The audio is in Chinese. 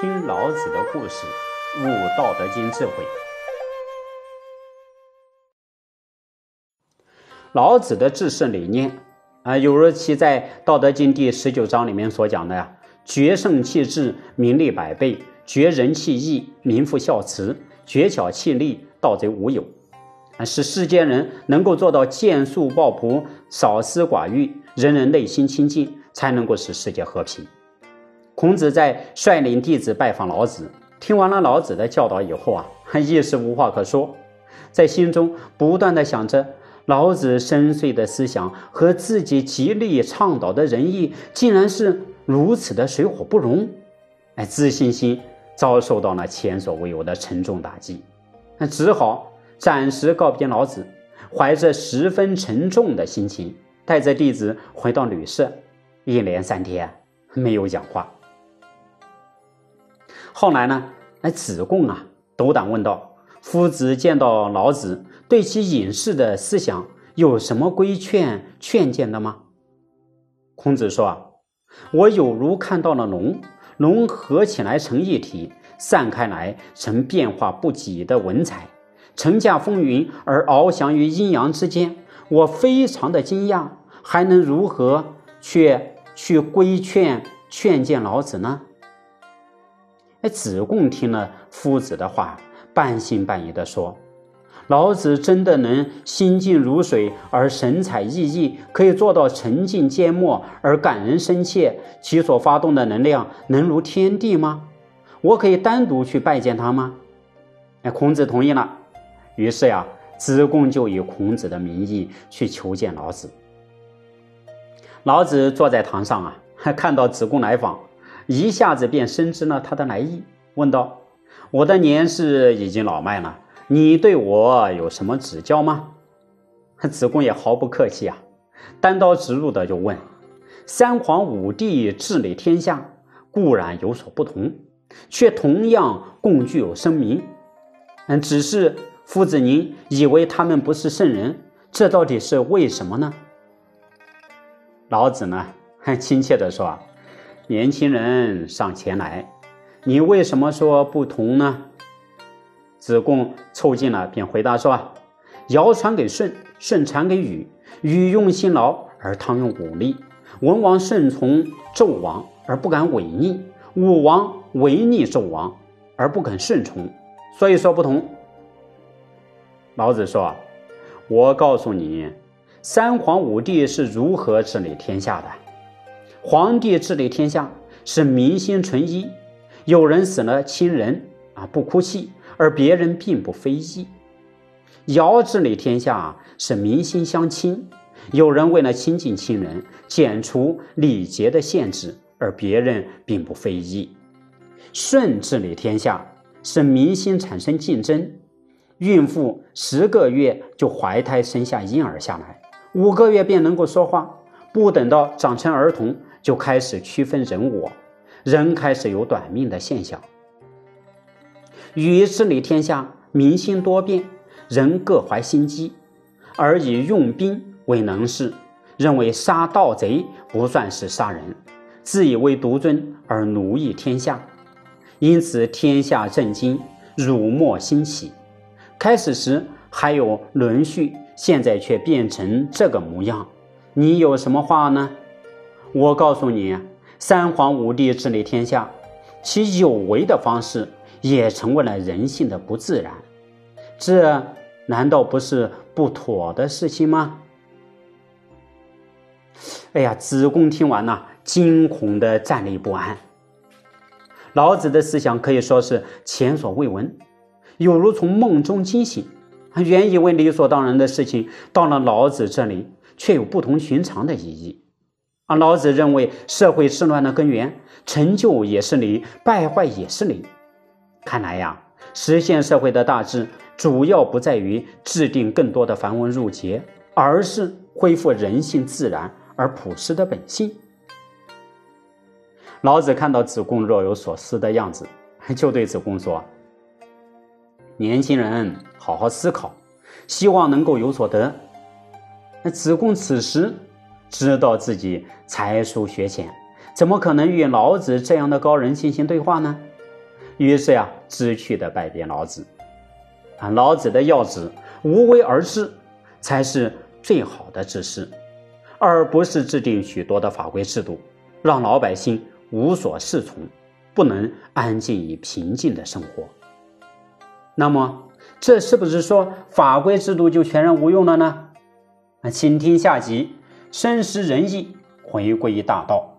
听老子的故事，悟《道德经》智慧。老子的治世理念啊，有如其在《道德经》第十九章里面所讲的呀：“绝圣弃智，名利百倍；绝仁弃义，民复孝慈；绝巧弃利，盗贼无有。”啊，使世间人能够做到见素抱朴、少私寡欲，人人内心清净，才能够使世界和平。孔子在率领弟子拜访老子，听完了老子的教导以后啊，一时无话可说，在心中不断的想着老子深邃的思想和自己极力倡导的仁义，竟然是如此的水火不容，哎，自信心遭受到了前所未有的沉重打击，那只好暂时告别老子，怀着十分沉重的心情，带着弟子回到旅社，一连三天没有讲话。后来呢？哎，子贡啊，斗胆问道：“夫子见到老子，对其隐士的思想有什么规劝劝谏的吗？”孔子说：“啊，我有如看到了龙，龙合起来成一体，散开来成变化不己的文采，乘驾风云而翱翔于阴阳之间。我非常的惊讶，还能如何去去规劝劝谏老子呢？”哎，子贡听了夫子的话，半信半疑地说：“老子真的能心静如水而神采奕奕，可以做到沉静缄默而感人深切？其所发动的能量能如天地吗？我可以单独去拜见他吗？”哎，孔子同意了。于是呀，子贡就以孔子的名义去求见老子。老子坐在堂上啊，看到子贡来访。一下子便深知了他的来意，问道：“我的年事已经老迈了，你对我有什么指教吗？”子贡也毫不客气啊，单刀直入的就问：“三皇五帝治理天下固然有所不同，却同样共具有声名。嗯，只是夫子您以为他们不是圣人，这到底是为什么呢？”老子呢，很亲切的说。年轻人上前来，你为什么说不同呢？子贡凑近了，便回答说：“尧传给舜，舜传给禹，禹用辛劳而汤用武力，文王顺从纣王而不敢违逆，武王违逆纣王而不肯顺从，所以说不同。”老子说：“我告诉你，三皇五帝是如何治理天下的。”皇帝治理天下是民心纯一，有人死了亲人啊不哭泣，而别人并不非议；尧治理天下是民心相亲，有人为了亲近亲人，剪除礼节的限制，而别人并不非议；舜治理天下是民心产生竞争，孕妇十个月就怀胎生下婴儿下来，五个月便能够说话，不等到长成儿童。就开始区分人我，人开始有短命的现象。禹治理天下，民心多变，人各怀心机，而以用兵为能事，认为杀盗贼不算是杀人，自以为独尊而奴役天下，因此天下震惊，辱没兴起。开始时还有伦序，现在却变成这个模样，你有什么话呢？我告诉你，三皇五帝治理天下，其有为的方式也成为了人性的不自然，这难道不是不妥的事情吗？哎呀，子贡听完呐，惊恐的站立不安。老子的思想可以说是前所未闻，有如从梦中惊醒。原以为理所当然的事情，到了老子这里，却有不同寻常的意义。而老子认为，社会治乱的根源，成就也是理，败坏也是理。看来呀，实现社会的大治，主要不在于制定更多的繁文缛节，而是恢复人性自然而朴实的本性。老子看到子贡若有所思的样子，就对子贡说：“年轻人，好好思考，希望能够有所得。”那子贡此时。知道自己才疏学浅，怎么可能与老子这样的高人进行对话呢？于是呀，知趣的拜别老子。啊，老子的要旨，无为而治，才是最好的治世，而不是制定许多的法规制度，让老百姓无所适从，不能安静与平静的生活。那么，这是不是说法规制度就全然无用了呢？啊，请听下集，深思仁义，回归大道。